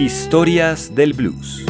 Historias del Blues.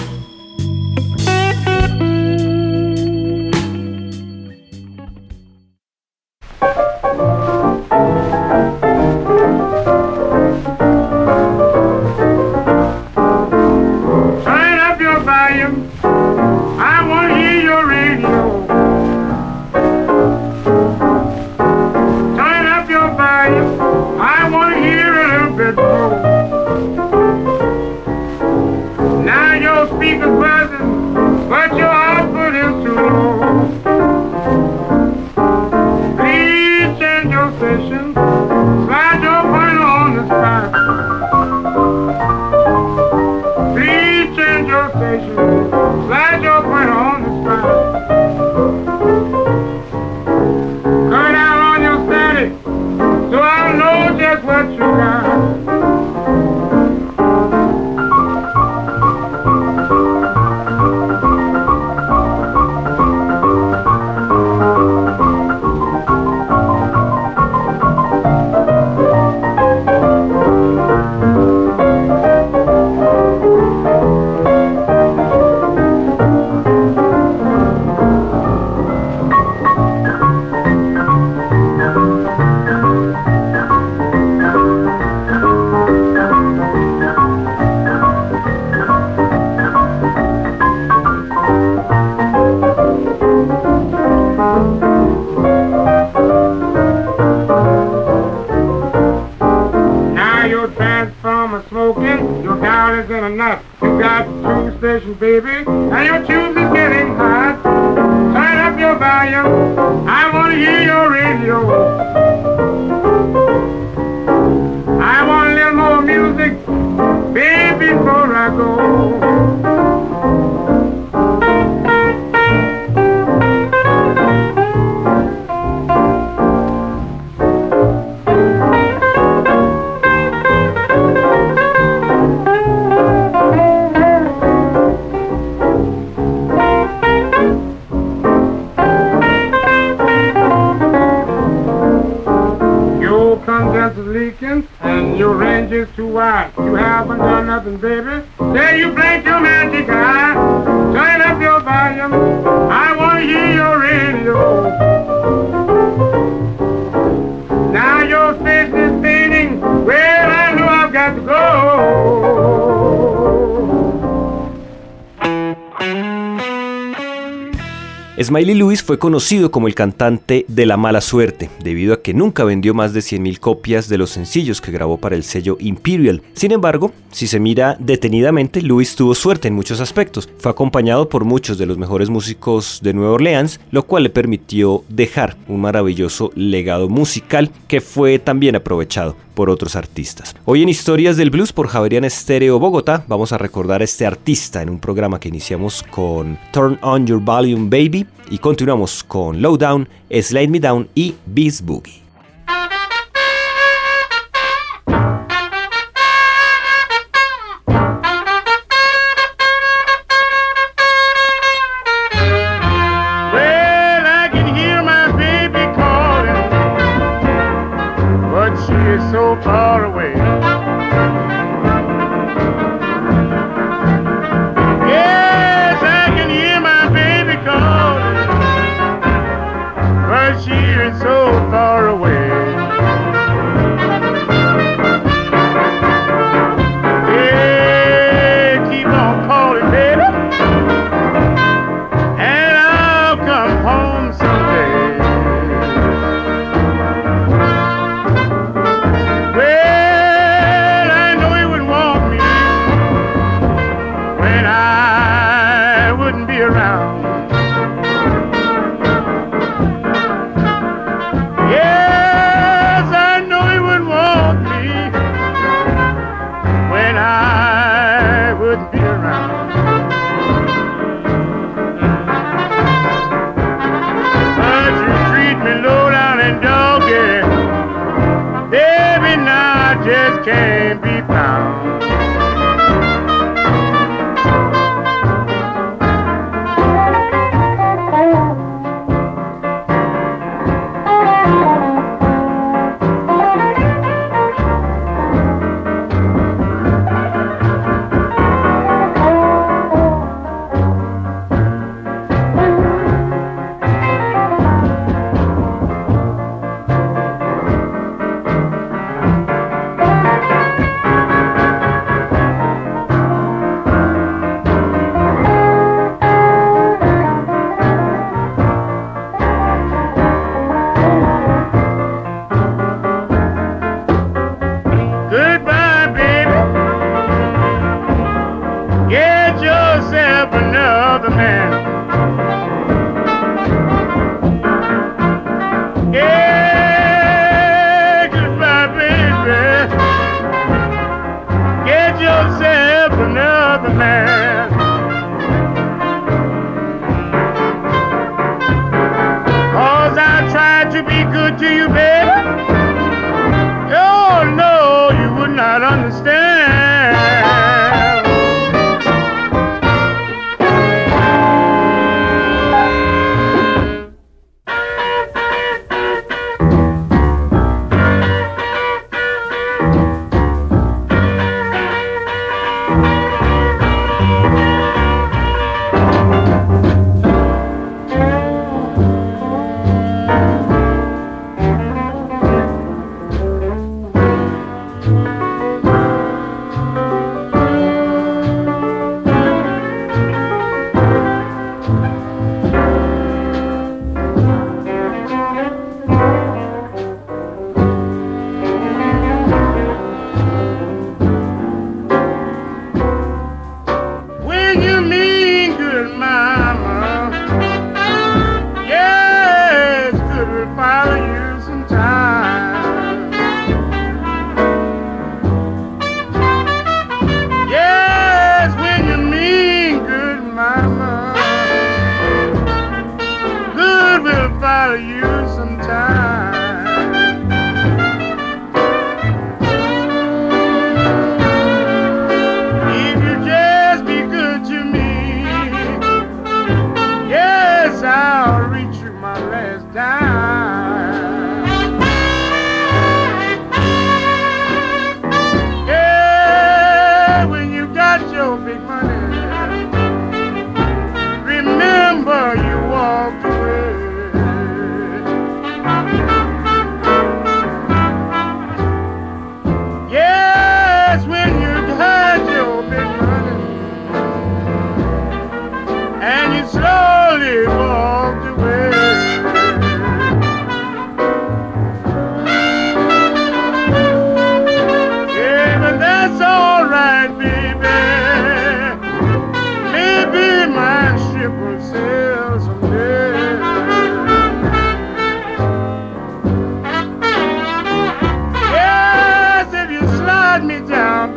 Smiley Lewis fue conocido como el cantante de la mala suerte, debido a que nunca vendió más de 100.000 copias de los sencillos que grabó para el sello Imperial. Sin embargo, si se mira detenidamente, Lewis tuvo suerte en muchos aspectos. Fue acompañado por muchos de los mejores músicos de Nueva Orleans, lo cual le permitió dejar un maravilloso legado musical que fue también aprovechado por otros artistas. Hoy en Historias del Blues por Javerian Estéreo Bogotá vamos a recordar a este artista en un programa que iniciamos con Turn On Your Volume Baby y continuamos con Lowdown, Slide Me Down y Beast Boogie.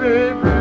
baby.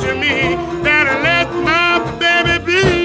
to me that I let my baby be.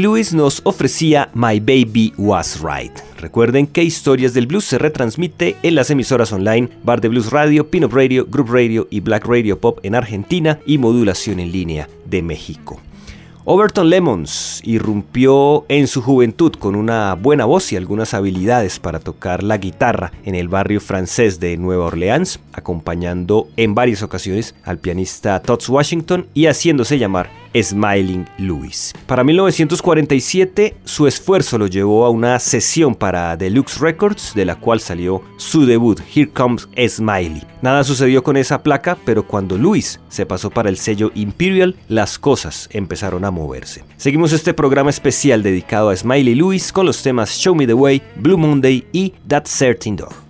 Lewis nos ofrecía My Baby Was Right. Recuerden que Historias del Blues se retransmite en las emisoras online Bar de Blues Radio, Pinop Radio, Group Radio y Black Radio Pop en Argentina y Modulación en línea de México. Overton Lemons irrumpió en su juventud con una buena voz y algunas habilidades para tocar la guitarra en el barrio francés de Nueva Orleans, acompañando en varias ocasiones al pianista Todd Washington y haciéndose llamar Smiling Louis. Para 1947, su esfuerzo lo llevó a una sesión para Deluxe Records, de la cual salió su debut, Here Comes Smiley. Nada sucedió con esa placa, pero cuando Louis se pasó para el sello Imperial, las cosas empezaron a moverse. Seguimos este programa especial dedicado a Smiley Louis con los temas Show Me the Way, Blue Monday y That Certain Door.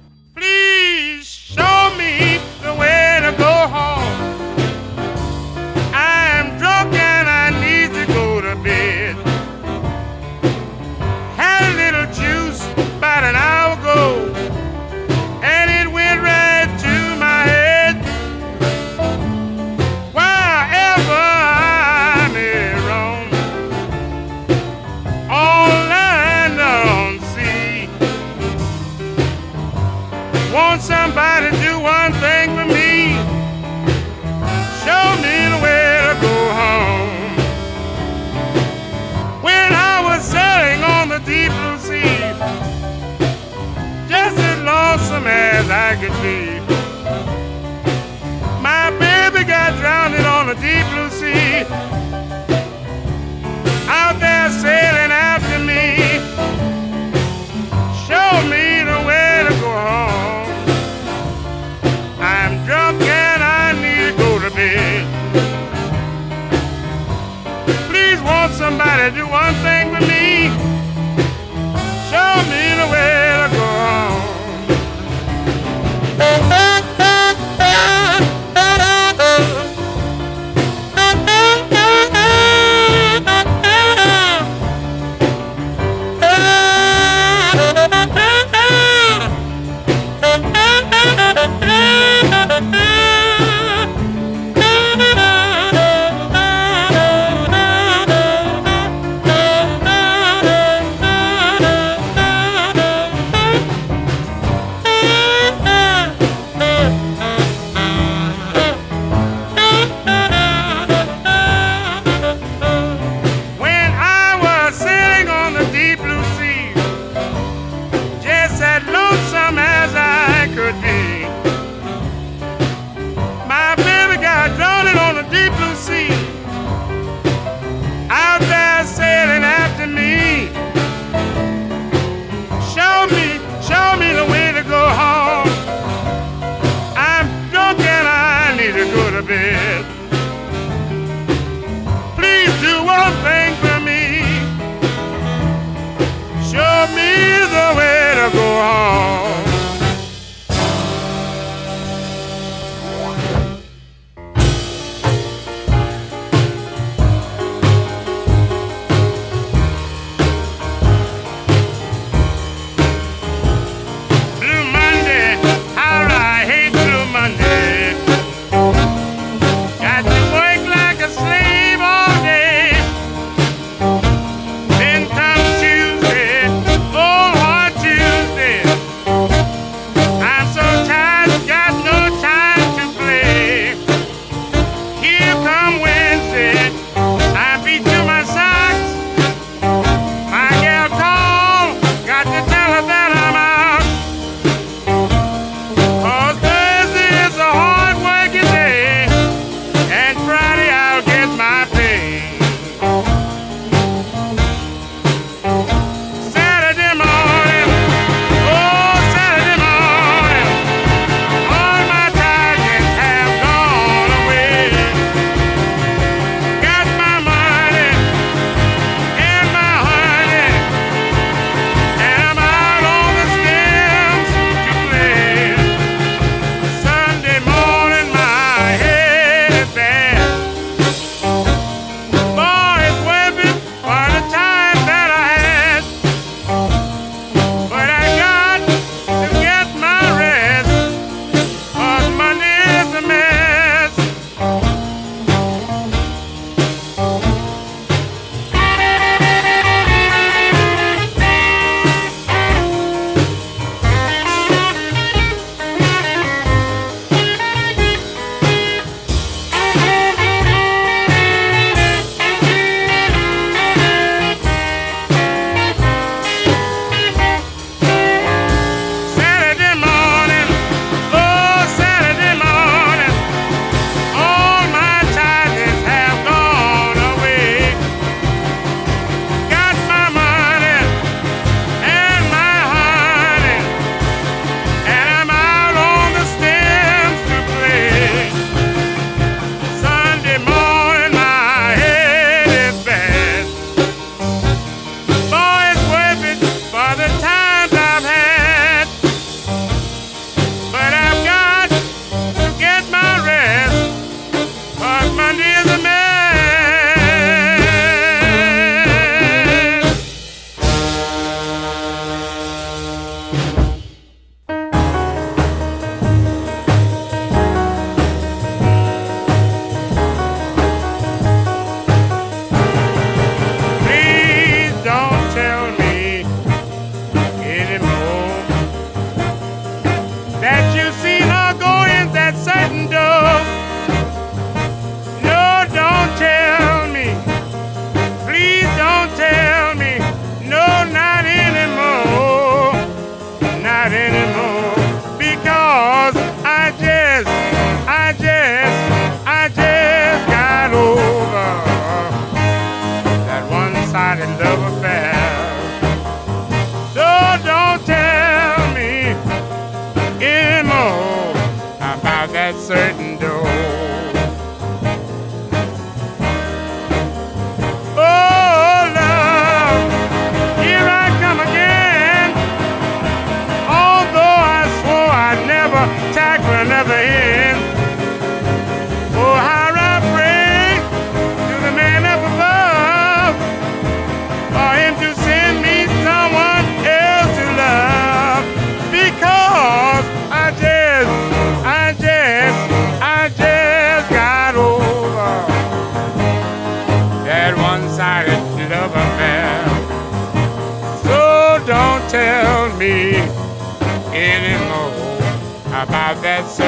That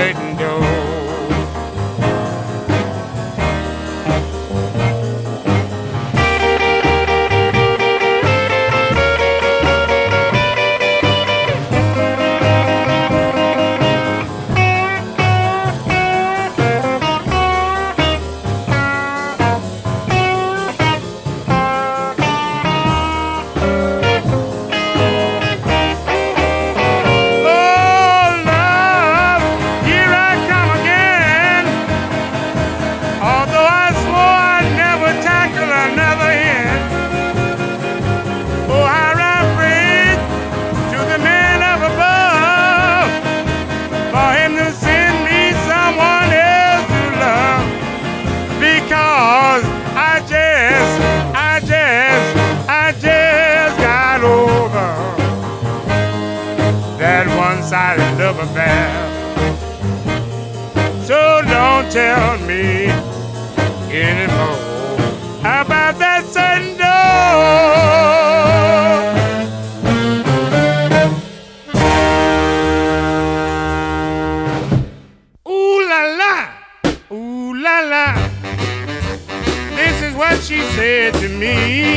she said to me.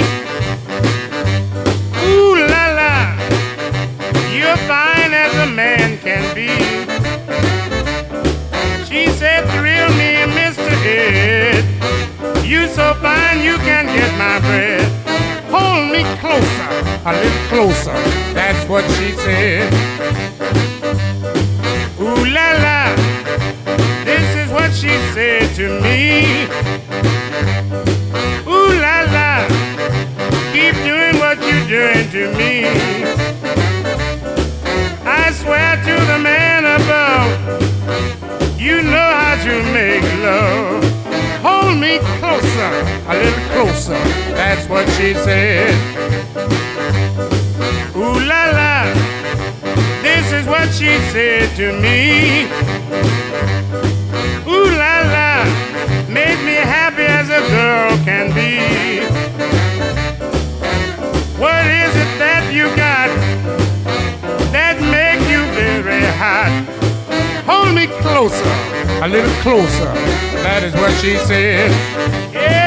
Ooh la la, you're fine as a man can be. She said, thrill me, Mr. Ed. You so fine you can get my bread. Hold me closer, a little closer. That's what she said. Ooh la la, this is what she said to me. To me. I swear to the man above. You know how to make love. Hold me closer, a little closer. That's what she said. Ooh la la, this is what she said to me. Ooh la la, make me happy as a girl can be. Closer, a little closer. That is what she said. Yeah.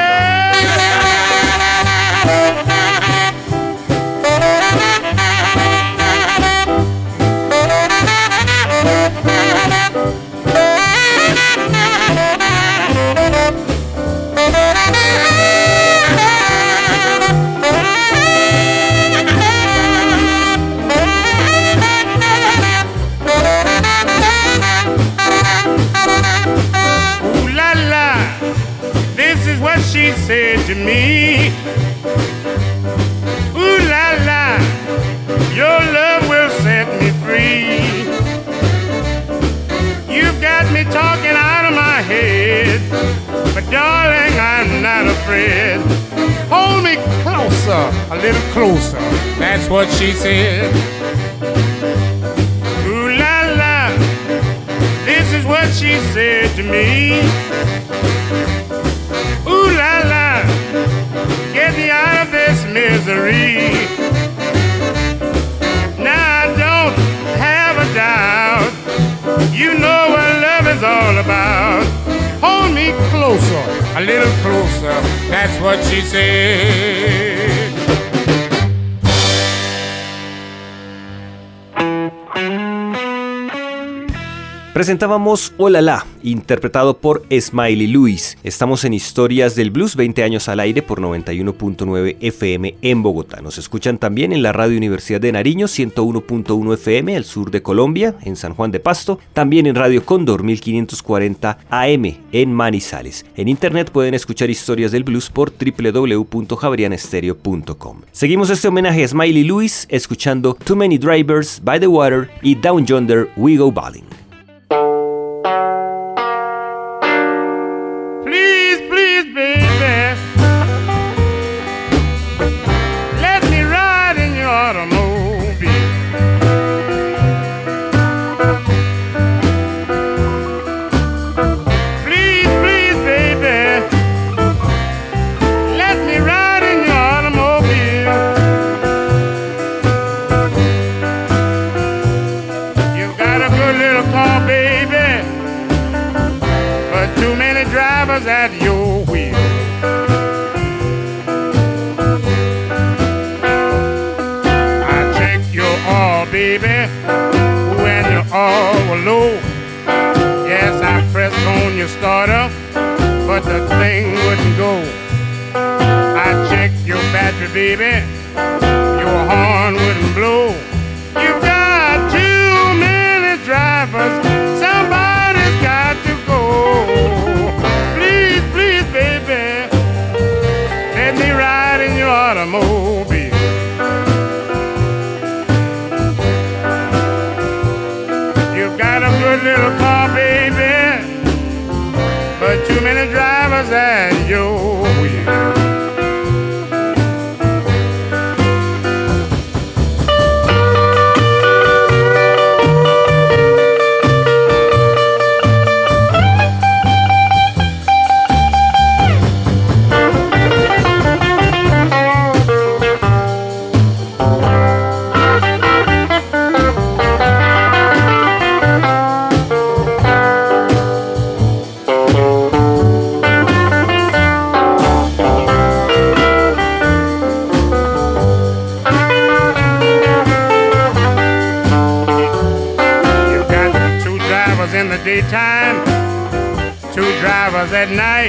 Presentábamos Hola La, interpretado por Smiley Lewis. Estamos en Historias del Blues, 20 años al aire por 91.9 FM en Bogotá. Nos escuchan también en la Radio Universidad de Nariño, 101.1 FM al sur de Colombia, en San Juan de Pasto. También en Radio Cóndor, 1540 AM en Manizales. En internet pueden escuchar Historias del Blues por www.javerianestereo.com. Seguimos este homenaje a Smiley Lewis escuchando Too Many Drivers, By the Water y Down Yonder We Go Balling.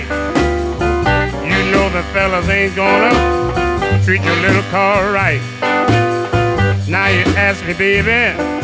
night, you know the fellas ain't gonna treat your little car right. Now you ask me, baby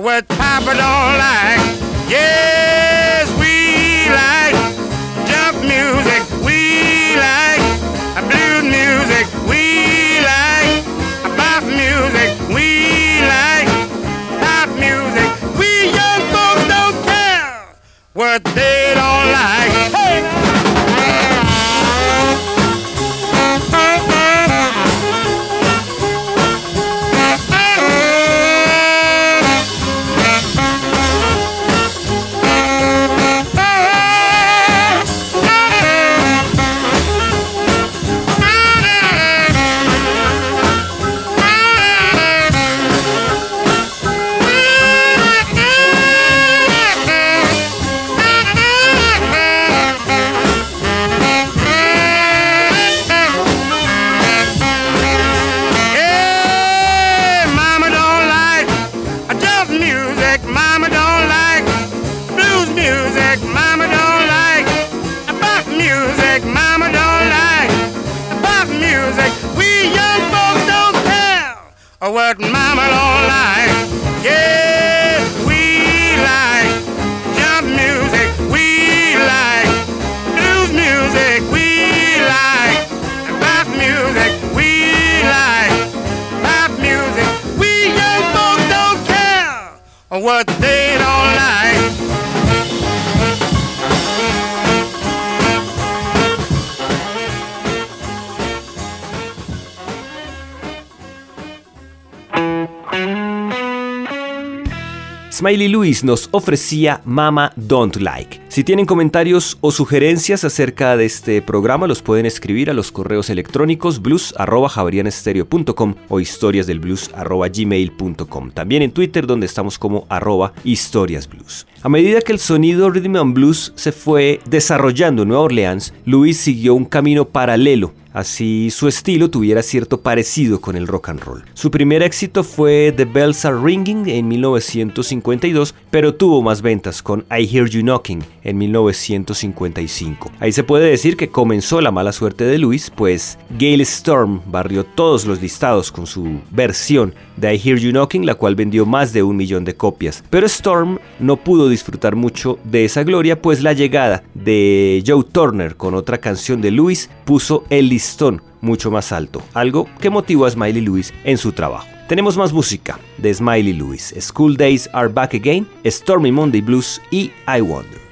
what Papa don't like. Yes, we like jump music. We like blues music. We like pop music. We like pop music. We young folks don't care what they don't like. Music. Mama don't like pop music. Mama don't like pop music. We young folks don't care what mama don't like. Yes, we like jump music. We like blues music. We like pop music. We like pop music. We young folks don't care what they don't like. Smiley Lewis nos ofrecía Mama Don't Like. Si tienen comentarios o sugerencias acerca de este programa, los pueden escribir a los correos electrónicos blues.javarianestereo.com o historiasdelblues.gmail.com. También en Twitter, donde estamos como arroba historiasblues. A medida que el sonido rhythm and blues se fue desarrollando en Nueva Orleans, Lewis siguió un camino paralelo así su estilo tuviera cierto parecido con el rock and roll. Su primer éxito fue The Bells Are Ringing en 1952, pero tuvo más ventas con I Hear You Knocking en 1955. Ahí se puede decir que comenzó la mala suerte de Louis, pues Gail Storm barrió todos los listados con su versión de I Hear You Knocking, la cual vendió más de un millón de copias. Pero Storm no pudo disfrutar mucho de esa gloria, pues la llegada de Joe Turner con otra canción de Louis puso el listón mucho más alto, algo que motivó a Smiley Lewis en su trabajo. Tenemos más música de Smiley Lewis, School Days Are Back Again, Stormy Monday Blues y I Wonder.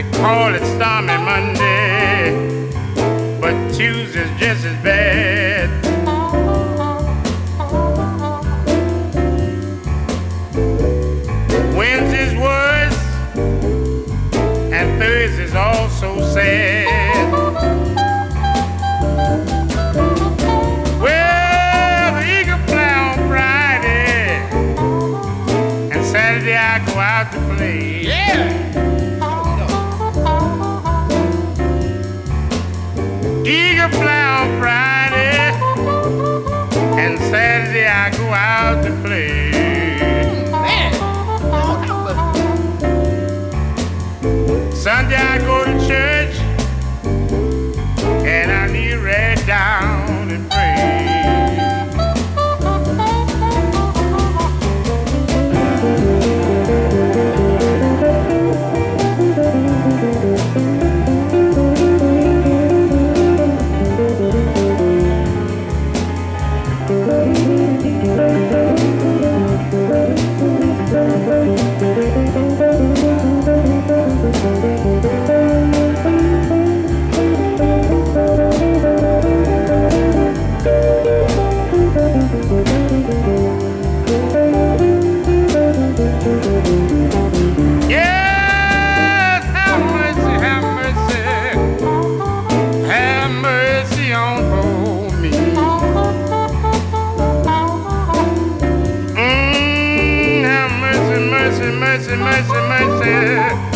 They call it stormy Monday, but Tuesday's just as bad. Wednesday's worse, and Thursday's also sad. mercy, mercy, mercy.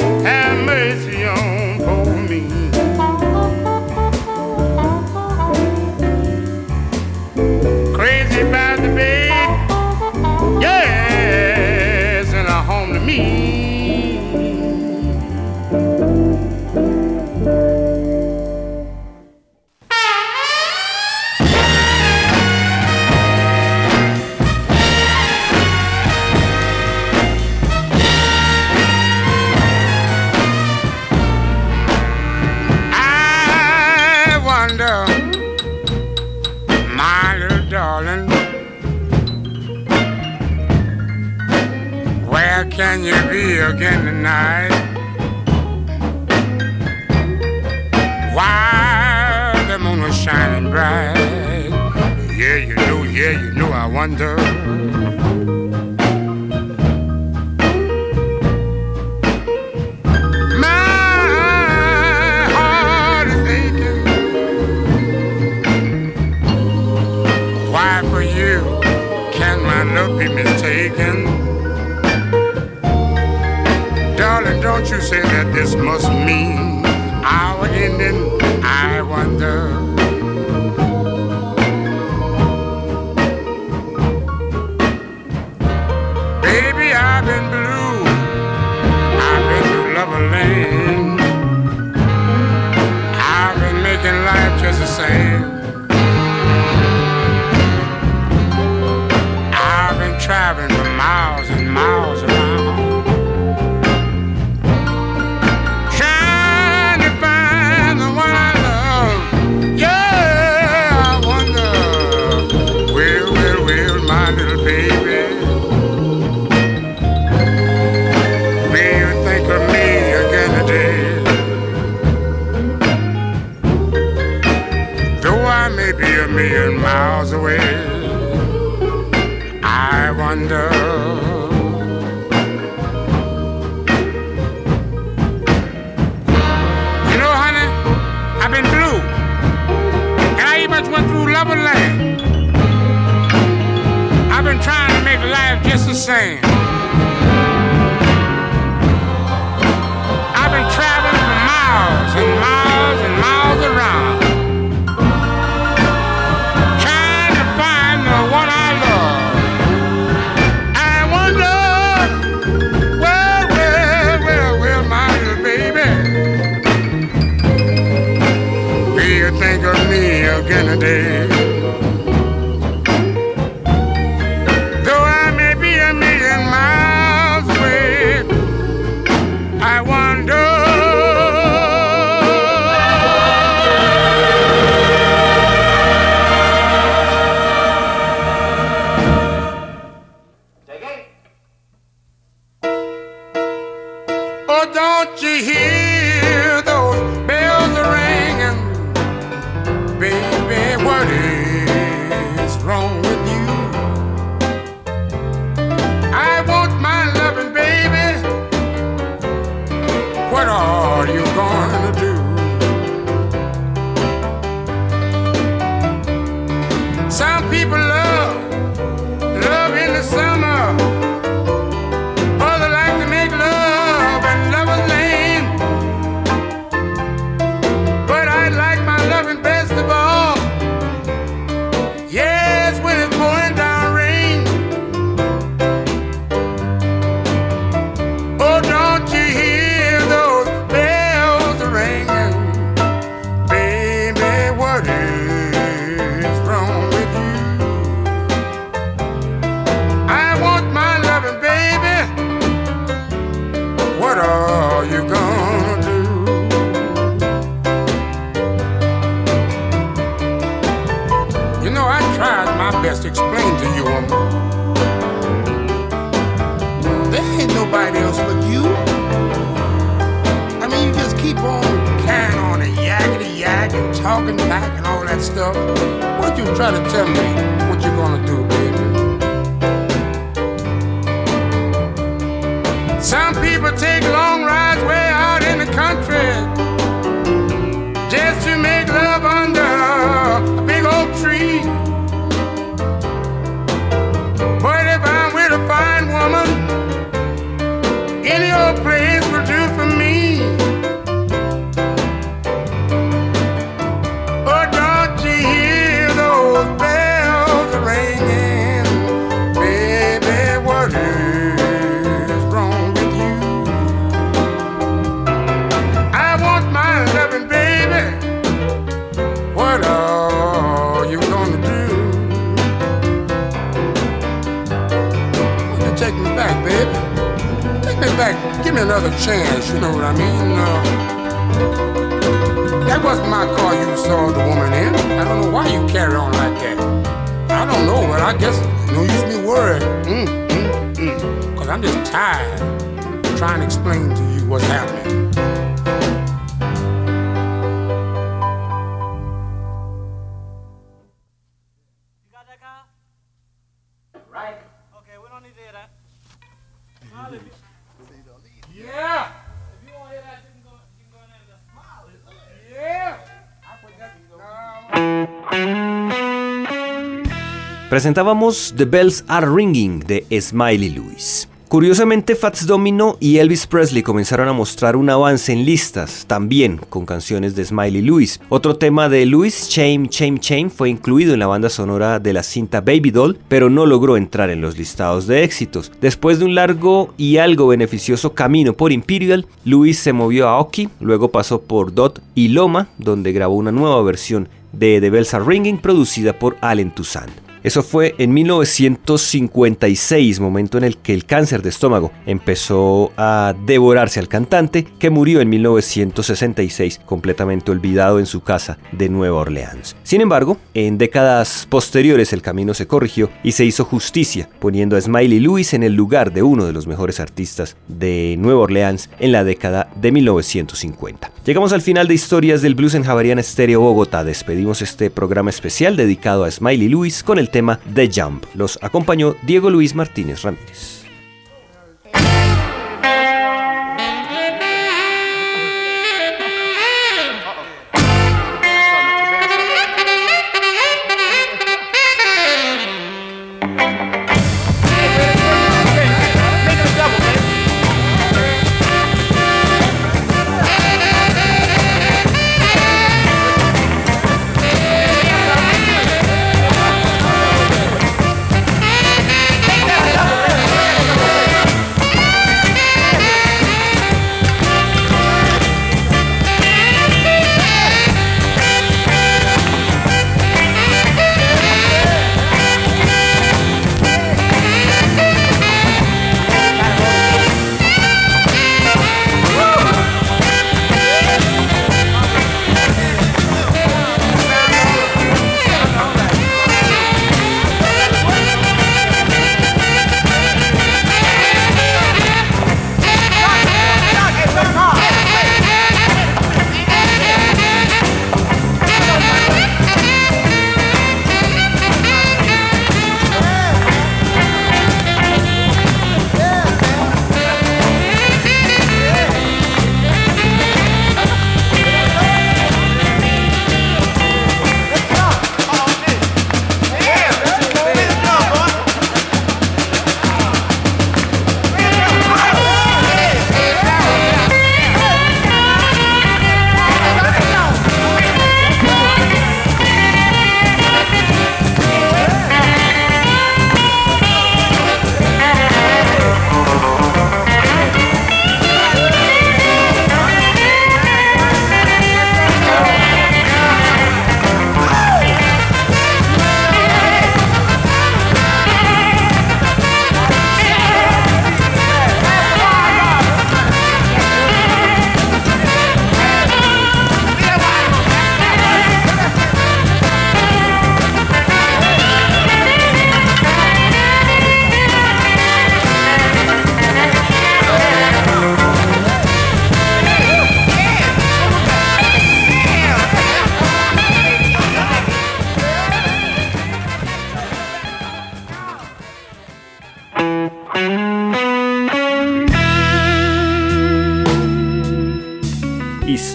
sand. Don't you hear those bells ringing? Baby, what is yourself. What you trying to tell me? Another chance. You know what I mean? Uh, that wasn't my car you saw the woman in. I don't know why you carry on like that. I don't know, but I guess no use me worried. Mm, mm, mm. Cause I'm just tired trying to explain to you what's happening. Presentábamos The Bells Are Ringing de Smiley Lewis. Curiosamente, Fats Domino y Elvis Presley comenzaron a mostrar un avance en listas, también con canciones de Smiley Lewis. Otro tema de Lewis, Shame, Shame, Shame, fue incluido en la banda sonora de la cinta Baby Doll, pero no logró entrar en los listados de éxitos. Después de un largo y algo beneficioso camino por Imperial, Lewis se movió a Oki, luego pasó por Dot y Loma, donde grabó una nueva versión de The Bells Are Ringing producida por Allen Toussaint. Eso fue en 1956, momento en el que el cáncer de estómago empezó a devorarse al cantante, que murió en 1966, completamente olvidado en su casa de Nueva Orleans. Sin embargo, en décadas posteriores el camino se corrigió y se hizo justicia, poniendo a Smiley Lewis en el lugar de uno de los mejores artistas de Nueva Orleans en la década de 1950. Llegamos al final de Historias del Blues en Javariana Estéreo Bogotá. Despedimos este programa especial dedicado a Smiley Lewis con el tema The Jump. Los acompañó Diego Luis Martínez Ramírez.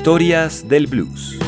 Historias del Blues.